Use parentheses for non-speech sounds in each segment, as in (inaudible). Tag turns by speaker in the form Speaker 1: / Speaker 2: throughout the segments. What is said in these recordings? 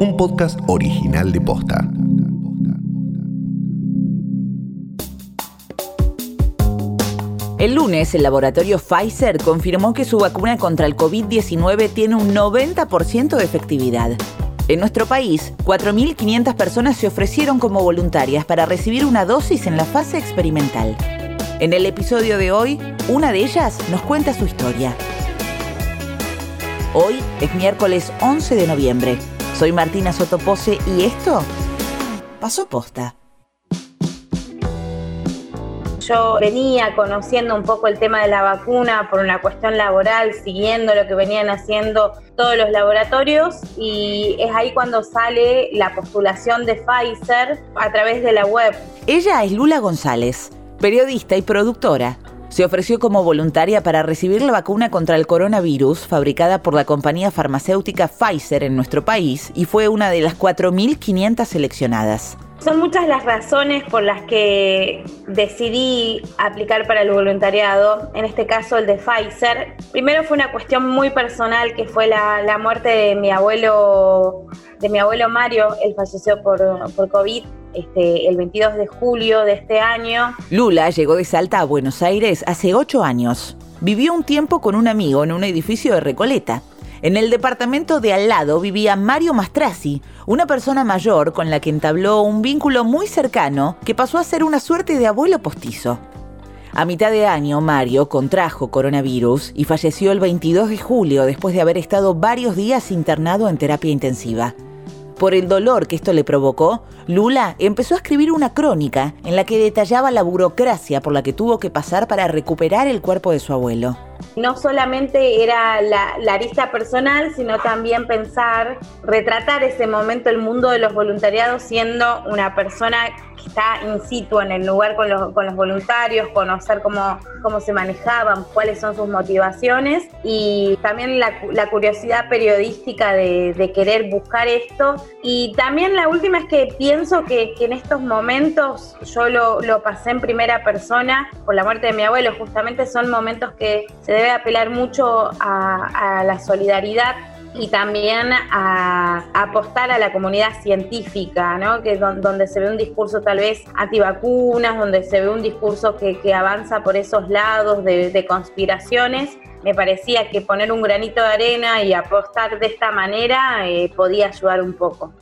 Speaker 1: un podcast original de Posta.
Speaker 2: El lunes, el laboratorio Pfizer confirmó que su vacuna contra el COVID-19 tiene un 90% de efectividad. En nuestro país, 4.500 personas se ofrecieron como voluntarias para recibir una dosis en la fase experimental. En el episodio de hoy, una de ellas nos cuenta su historia. Hoy es miércoles 11 de noviembre. Soy Martina Sotopose y esto pasó posta.
Speaker 3: Yo venía conociendo un poco el tema de la vacuna por una cuestión laboral, siguiendo lo que venían haciendo todos los laboratorios y es ahí cuando sale la postulación de Pfizer a través de la web.
Speaker 2: Ella es Lula González, periodista y productora. Se ofreció como voluntaria para recibir la vacuna contra el coronavirus fabricada por la compañía farmacéutica Pfizer en nuestro país y fue una de las 4.500 seleccionadas.
Speaker 3: Son muchas las razones por las que decidí aplicar para el voluntariado, en este caso el de Pfizer. Primero fue una cuestión muy personal que fue la, muerte de mi abuelo, de mi abuelo Mario, él falleció por, por COVID este, el 22 de julio de este año.
Speaker 2: Lula llegó de Salta a Buenos Aires hace ocho años. Vivió un tiempo con un amigo en un edificio de Recoleta. En el departamento de al lado vivía Mario Mastrasi, una persona mayor con la que entabló un vínculo muy cercano que pasó a ser una suerte de abuelo postizo. A mitad de año, Mario contrajo coronavirus y falleció el 22 de julio después de haber estado varios días internado en terapia intensiva. Por el dolor que esto le provocó, Lula empezó a escribir una crónica en la que detallaba la burocracia por la que tuvo que pasar para recuperar el cuerpo de su abuelo
Speaker 3: no solamente era la, la, arista personal, sino también pensar, retratar ese momento, el mundo de los voluntariados siendo una persona que está in situ en el lugar con los, con los voluntarios, conocer cómo, cómo se manejaban, cuáles son sus motivaciones y también la, la curiosidad periodística de, querer buscar esto. Y también la última es que pienso que, que en estos momentos yo lo, lo pasé en primera persona por la muerte de mi abuelo, justamente son momentos que se debe apelar mucho a, la solidaridad y también a, apostar a la comunidad científica, ¿no? que es donde se ve un discurso tal vez antivacunas, donde se ve un discurso que, avanza por esos lados de, conspiraciones. Me parecía que poner un granito de arena y apostar de esta manera eh, podía ayudar un poco.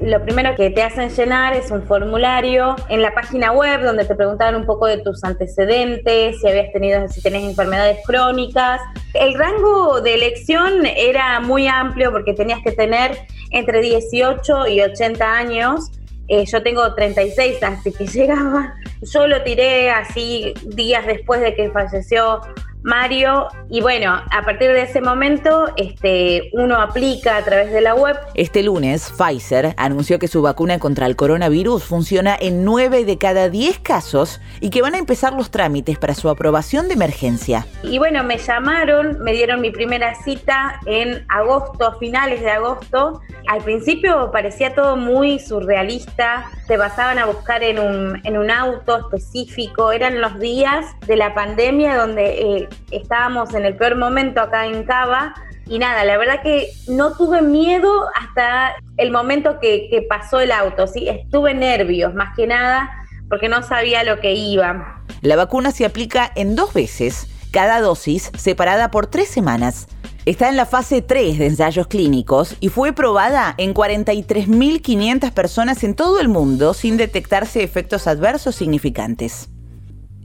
Speaker 3: Lo primero que te hacen llenar es un formulario en la página web donde te preguntaban un poco de tus antecedentes, si habías tenido, si tenés enfermedades crónicas. El rango de elección era muy amplio porque tenías que tener entre 18 y 80 años. Eh, yo tengo 36, así que (laughs) llegaba. Yo lo tiré así días después de que falleció Mario. Y bueno, a partir de ese momento, este, uno aplica a través de la web.
Speaker 2: Este lunes, Pfizer anunció que su vacuna contra el coronavirus funciona en 9 de cada 10 casos y que van a empezar los trámites para su aprobación de emergencia.
Speaker 3: Y bueno, me llamaron, me dieron mi primera cita en agosto, a finales de agosto. Al principio parecía todo muy surrealista, te pasaban a buscar en un, en un auto específico, eran los días de la pandemia donde eh, estábamos en el peor momento acá en Cava y nada, la verdad que no tuve miedo hasta el momento que, pasó el auto, ¿sí? estuve nervios más que nada porque no sabía lo que iba.
Speaker 2: La vacuna se aplica en dos veces, cada dosis separada por tres semanas. Está en la fase 3 de ensayos clínicos y fue probada en 43.500 personas en todo el mundo sin detectarse efectos adversos significantes.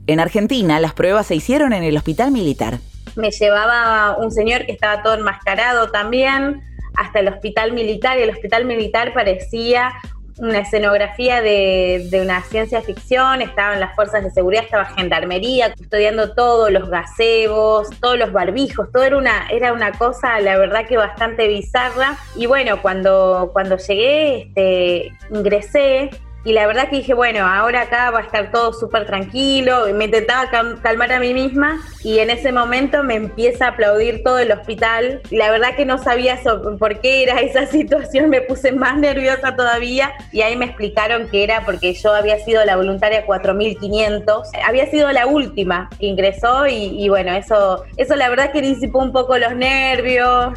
Speaker 2: En Argentina, las pruebas se hicieron en el hospital militar.
Speaker 3: Me llevaba un señor que estaba todo enmascarado también hasta el hospital militar y el hospital militar parecía una escenografía de, una ciencia ficción, estaban las fuerzas de seguridad, estaba gendarmería, custodiando todos los gazebos, todos los barbijos, todo era una, era una cosa, la verdad que bastante bizarra. Y bueno, cuando, cuando llegué, este, ingresé, y la verdad que dije, bueno, ahora acá va a estar todo súper tranquilo. Me intentaba calmar a mí misma y en ese momento me empieza a aplaudir todo el hospital. La verdad que no sabía por qué era esa (laughs) situación, me puse más nerviosa todavía y ahí me explicaron que era porque yo había sido la voluntaria 4500, había sido la última que ingresó y, y bueno, eso, eso la verdad que disipó un poco los nervios.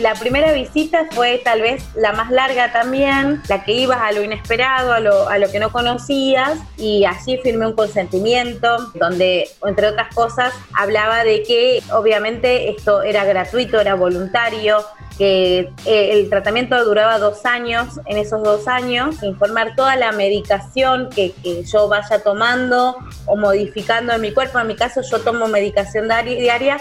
Speaker 3: La primera visita fue tal vez la más larga también, la que ibas a lo inesperado, a lo, a lo que no conocías y allí firmé un consentimiento donde, entre otras cosas, hablaba de que obviamente esto era gratuito, era voluntario, que eh, el tratamiento duraba dos años, en esos dos años, informar toda la medicación que, que, yo vaya tomando o modificando en mi cuerpo. En mi caso yo tomo medicación diaria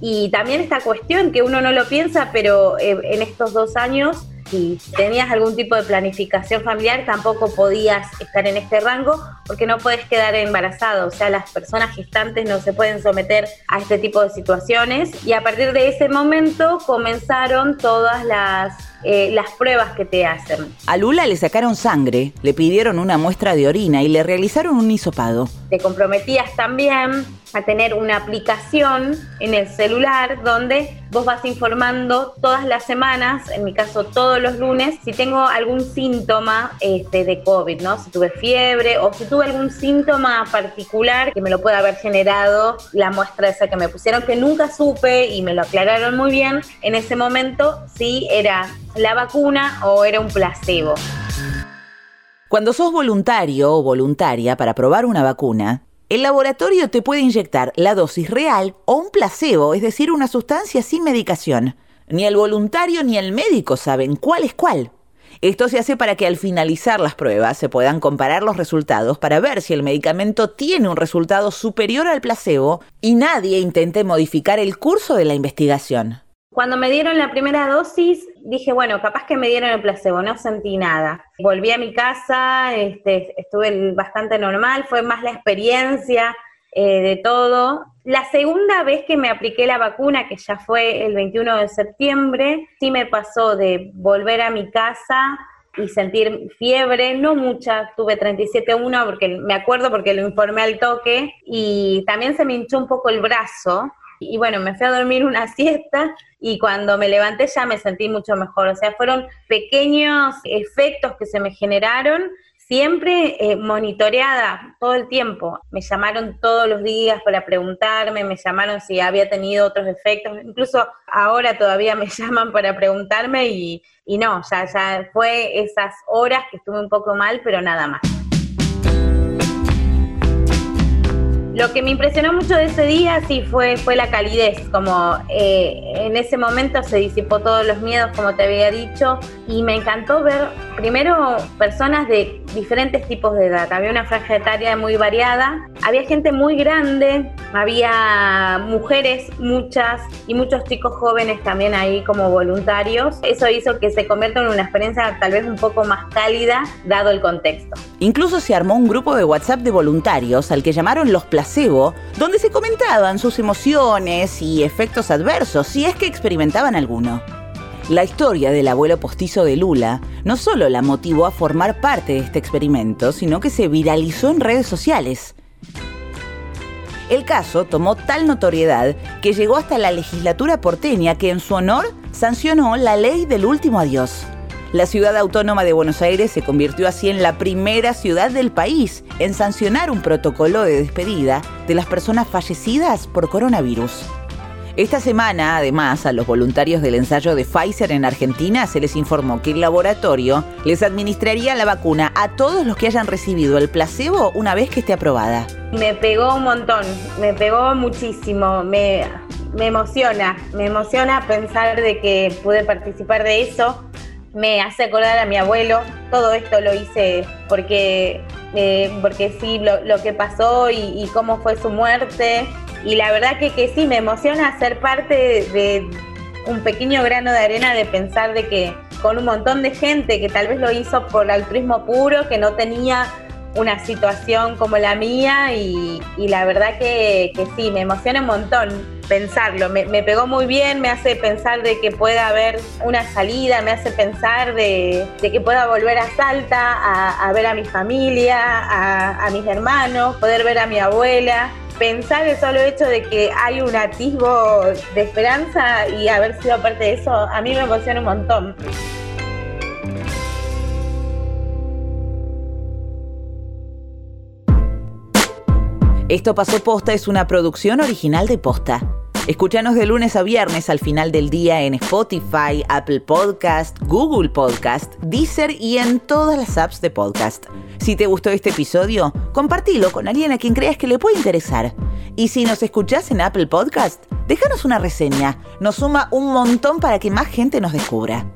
Speaker 3: y también esta cuestión que uno no lo piensa, pero eh, en estos dos años, si tenías algún tipo de planificación familiar, tampoco podías estar en este rango porque no puedes quedar embarazado. O sea, las personas gestantes no se pueden someter a este tipo de situaciones. Y a partir de ese momento comenzaron todas las eh, las pruebas que te hacen.
Speaker 2: A Lula le sacaron sangre, le pidieron una muestra de orina y le realizaron un hisopado.
Speaker 3: Te comprometías también a tener una aplicación en el celular donde vos vas informando todas las semanas, en mi caso todos los lunes, si tengo algún síntoma este, de COVID, ¿no? Si tuve fiebre o si tuve algún síntoma particular que me lo pueda haber generado la muestra esa que me pusieron, que nunca supe y me lo aclararon muy bien en ese momento si era la vacuna o era un placebo.
Speaker 2: Cuando sos voluntario o voluntaria para probar una vacuna, el laboratorio te puede inyectar la dosis real o un placebo, es decir, una sustancia sin medicación. Ni el voluntario ni el médico saben cuál es cuál. Esto se hace para que al finalizar las pruebas se puedan comparar los resultados para ver si el medicamento tiene un resultado superior al placebo y nadie intente modificar el curso de la investigación.
Speaker 3: Cuando me dieron la primera dosis, dije, bueno, capaz que me dieron el placebo, no sentí nada. Volví a mi casa, este, estuve bastante normal, fue más la experiencia eh, de todo. La segunda vez que me apliqué la vacuna, que ya fue el 21 de septiembre, sí me pasó de volver a mi casa y sentir fiebre, no mucha, tuve 37.1 porque me acuerdo porque lo informé al toque y también se me hinchó un poco el brazo y bueno, me fui a dormir una (laughs) siesta y cuando me levanté ya me sentí mucho mejor. O sea, fueron pequeños efectos que se me generaron, siempre eh, monitoreada todo el tiempo. Me llamaron todos los días para preguntarme, me llamaron si había tenido otros efectos. Incluso ahora todavía me (laughs) llaman para preguntarme y, y no, ya, ya fue esas horas que estuve un poco mal, pero nada más. Lo que me impresionó mucho de ese día sí fue, fue la calidez, como eh, en ese momento se disipó todos los miedos, como te había dicho, y me encantó ver primero personas de diferentes tipos de edad. Había una franja etaria muy variada, había gente muy grande, había mujeres muchas y muchos chicos jóvenes también ahí como voluntarios. Eso hizo que se convierta en una experiencia tal vez un poco más cálida dado el contexto.
Speaker 2: Incluso se armó un grupo de WhatsApp de voluntarios al que llamaron los placebo, donde se comentaban sus emociones y efectos adversos, si es que experimentaban alguno. La historia del abuelo postizo de Lula no solo la motivó a formar parte de este experimento, sino que se viralizó en redes sociales. El caso tomó tal notoriedad que llegó hasta la legislatura porteña que en su honor sancionó la ley del último adiós. La ciudad autónoma de Buenos Aires se convirtió así en la primera ciudad del país en sancionar un protocolo de despedida de las personas fallecidas por coronavirus. Esta semana, además, a los voluntarios del ensayo de Pfizer en Argentina se les informó que el laboratorio les administraría la vacuna a todos los que hayan recibido el placebo una vez que esté aprobada.
Speaker 3: Me pegó un montón, me pegó muchísimo, me, me emociona, me emociona pensar de que pude participar de eso me hace acordar a mi abuelo. Todo esto lo hice porque, eh, porque sí, lo, que pasó y, cómo fue su muerte. Y la verdad que, que sí, me emociona ser parte de, un pequeño grano de arena de pensar de que con un montón de gente que tal vez lo hizo por altruismo puro, que no tenía una situación como la mía y, la verdad que, que sí, me emociona un montón pensarlo. Me, pegó muy bien, me hace pensar de que pueda haber una salida, me hace pensar de, que pueda volver a Salta a, ver a mi familia, a mis hermanos, poder ver a mi abuela pensar el solo hecho de que hay un atisbo de esperanza y haber sido parte de eso, a mí me emociona un montón.
Speaker 2: Esto pasó posta es una producción original de posta. Escúchanos de lunes a viernes al final del día en Spotify, Apple Podcast, Google Podcast, Deezer y en todas las apps de podcast. Si te gustó este episodio, compartilo con alguien a quien creas que le puede interesar. Y si nos escuchás en Apple Podcast, déjanos una reseña. Nos suma un montón para que más gente nos descubra.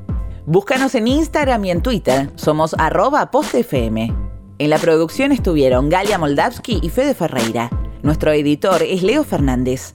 Speaker 2: Búscanos en Instagram y en Twitter. Somos arroba postfm. En la producción estuvieron Galia Moldavsky y Fede Ferreira. Nuestro editor es Leo Fernández.